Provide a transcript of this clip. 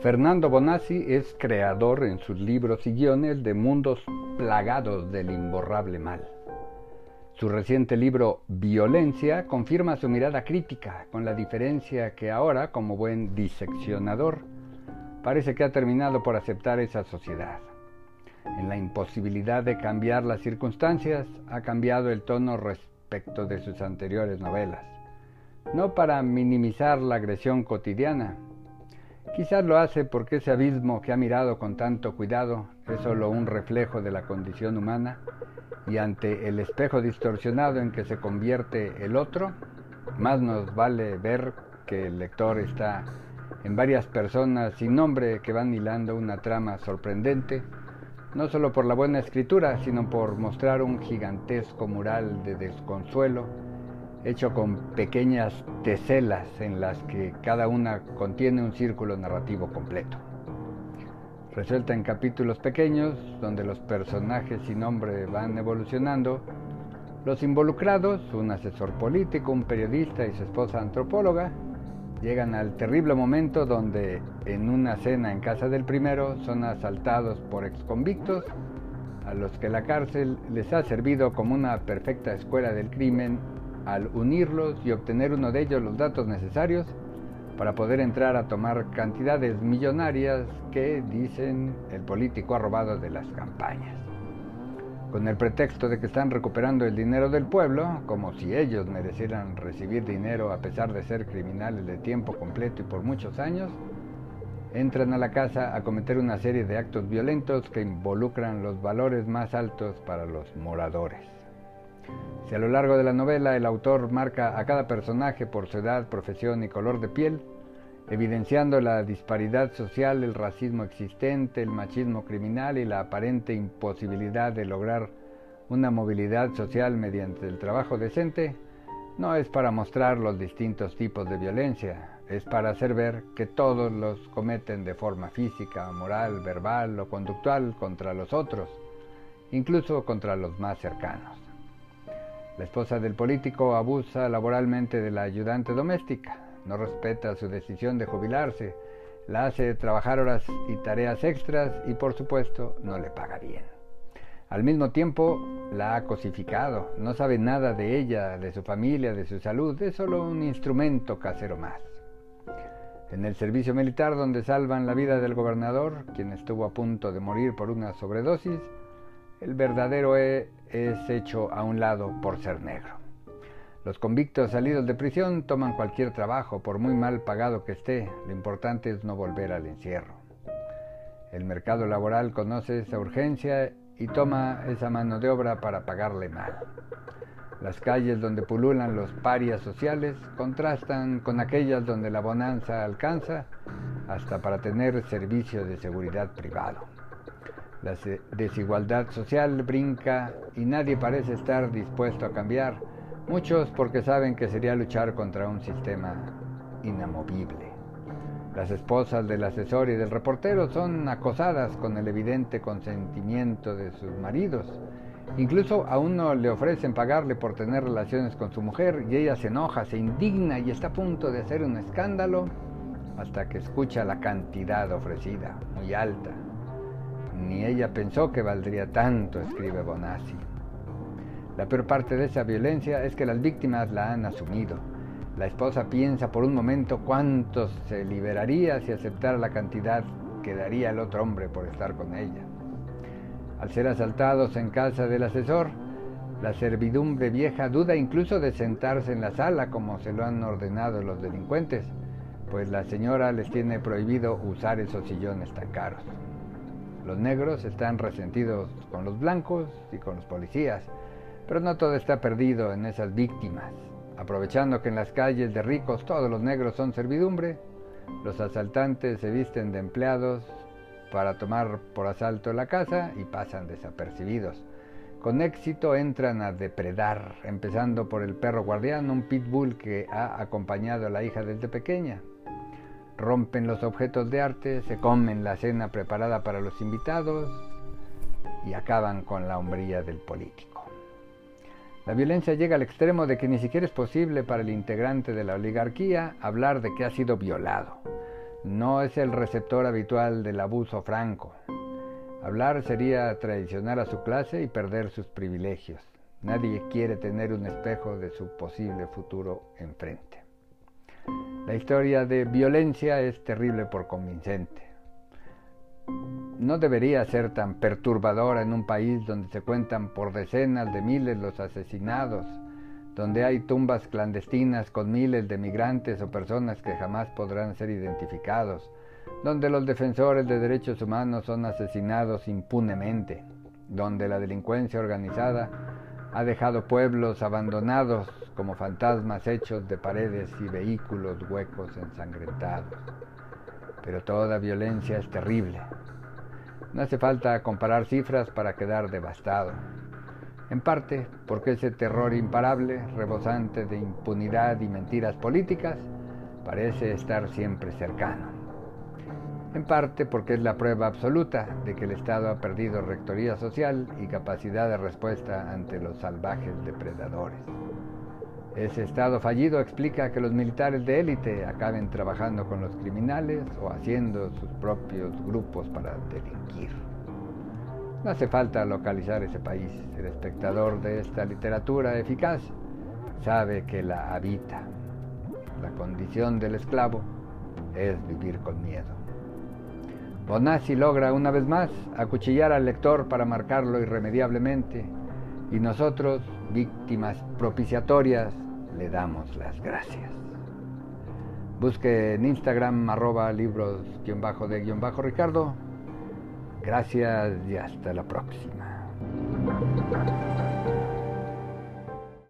Fernando Bonazzi es creador en sus libros y guiones de mundos plagados del imborrable mal. Su reciente libro Violencia confirma su mirada crítica, con la diferencia que ahora, como buen diseccionador, parece que ha terminado por aceptar esa sociedad. En la imposibilidad de cambiar las circunstancias, ha cambiado el tono respecto de sus anteriores novelas. No para minimizar la agresión cotidiana, Quizás lo hace porque ese abismo que ha mirado con tanto cuidado es solo un reflejo de la condición humana y ante el espejo distorsionado en que se convierte el otro, más nos vale ver que el lector está en varias personas sin nombre que van hilando una trama sorprendente, no solo por la buena escritura, sino por mostrar un gigantesco mural de desconsuelo hecho con pequeñas teselas en las que cada una contiene un círculo narrativo completo. Resuelta en capítulos pequeños, donde los personajes sin nombre van evolucionando, los involucrados, un asesor político, un periodista y su esposa antropóloga, llegan al terrible momento donde en una cena en casa del primero son asaltados por exconvictos a los que la cárcel les ha servido como una perfecta escuela del crimen al unirlos y obtener uno de ellos los datos necesarios para poder entrar a tomar cantidades millonarias que, dicen, el político ha robado de las campañas. Con el pretexto de que están recuperando el dinero del pueblo, como si ellos merecieran recibir dinero a pesar de ser criminales de tiempo completo y por muchos años, entran a la casa a cometer una serie de actos violentos que involucran los valores más altos para los moradores. Si a lo largo de la novela el autor marca a cada personaje por su edad, profesión y color de piel, evidenciando la disparidad social, el racismo existente, el machismo criminal y la aparente imposibilidad de lograr una movilidad social mediante el trabajo decente, no es para mostrar los distintos tipos de violencia, es para hacer ver que todos los cometen de forma física, moral, verbal o conductual contra los otros, incluso contra los más cercanos. La esposa del político abusa laboralmente de la ayudante doméstica, no respeta su decisión de jubilarse, la hace trabajar horas y tareas extras y por supuesto no le paga bien. Al mismo tiempo la ha cosificado, no sabe nada de ella, de su familia, de su salud, es solo un instrumento casero más. En el servicio militar donde salvan la vida del gobernador, quien estuvo a punto de morir por una sobredosis, el verdadero es hecho a un lado por ser negro. Los convictos salidos de prisión toman cualquier trabajo, por muy mal pagado que esté. Lo importante es no volver al encierro. El mercado laboral conoce esa urgencia y toma esa mano de obra para pagarle mal. Las calles donde pululan los parias sociales contrastan con aquellas donde la bonanza alcanza hasta para tener servicio de seguridad privado. La desigualdad social brinca y nadie parece estar dispuesto a cambiar, muchos porque saben que sería luchar contra un sistema inamovible. Las esposas del asesor y del reportero son acosadas con el evidente consentimiento de sus maridos. Incluso a uno le ofrecen pagarle por tener relaciones con su mujer y ella se enoja, se indigna y está a punto de hacer un escándalo hasta que escucha la cantidad ofrecida, muy alta, ni ella pensó que valdría tanto, escribe Bonassi. La peor parte de esa violencia es que las víctimas la han asumido. La esposa piensa por un momento cuánto se liberaría si aceptara la cantidad que daría el otro hombre por estar con ella. Al ser asaltados en casa del asesor, la servidumbre vieja duda incluso de sentarse en la sala como se lo han ordenado los delincuentes, pues la señora les tiene prohibido usar esos sillones tan caros. Los negros están resentidos con los blancos y con los policías, pero no todo está perdido en esas víctimas. Aprovechando que en las calles de ricos todos los negros son servidumbre, los asaltantes se visten de empleados para tomar por asalto la casa y pasan desapercibidos. Con éxito entran a depredar, empezando por el perro guardián, un pitbull que ha acompañado a la hija desde pequeña rompen los objetos de arte, se comen la cena preparada para los invitados y acaban con la hombría del político. La violencia llega al extremo de que ni siquiera es posible para el integrante de la oligarquía hablar de que ha sido violado. no es el receptor habitual del abuso franco. Hablar sería traicionar a su clase y perder sus privilegios. Nadie quiere tener un espejo de su posible futuro enfrente. La historia de violencia es terrible por convincente. No debería ser tan perturbadora en un país donde se cuentan por decenas de miles los asesinados, donde hay tumbas clandestinas con miles de migrantes o personas que jamás podrán ser identificados, donde los defensores de derechos humanos son asesinados impunemente, donde la delincuencia organizada ha dejado pueblos abandonados como fantasmas hechos de paredes y vehículos huecos ensangrentados. Pero toda violencia es terrible. No hace falta comparar cifras para quedar devastado en parte porque ese terror imparable, rebosante de impunidad y mentiras políticas, parece estar siempre cercano. En parte porque es la prueba absoluta de que el Estado ha perdido rectoría social y capacidad de respuesta ante los salvajes depredadores. Ese Estado fallido explica que los militares de élite acaben trabajando con los criminales o haciendo sus propios grupos para delinquir. No hace falta localizar ese país. El espectador de esta literatura eficaz sabe que la habita. La condición del esclavo es vivir con miedo. Bonazzi logra una vez más acuchillar al lector para marcarlo irremediablemente y nosotros, víctimas propiciatorias, le damos las gracias. Busque en Instagram arroba libros-de-ricardo Gracias y hasta la próxima.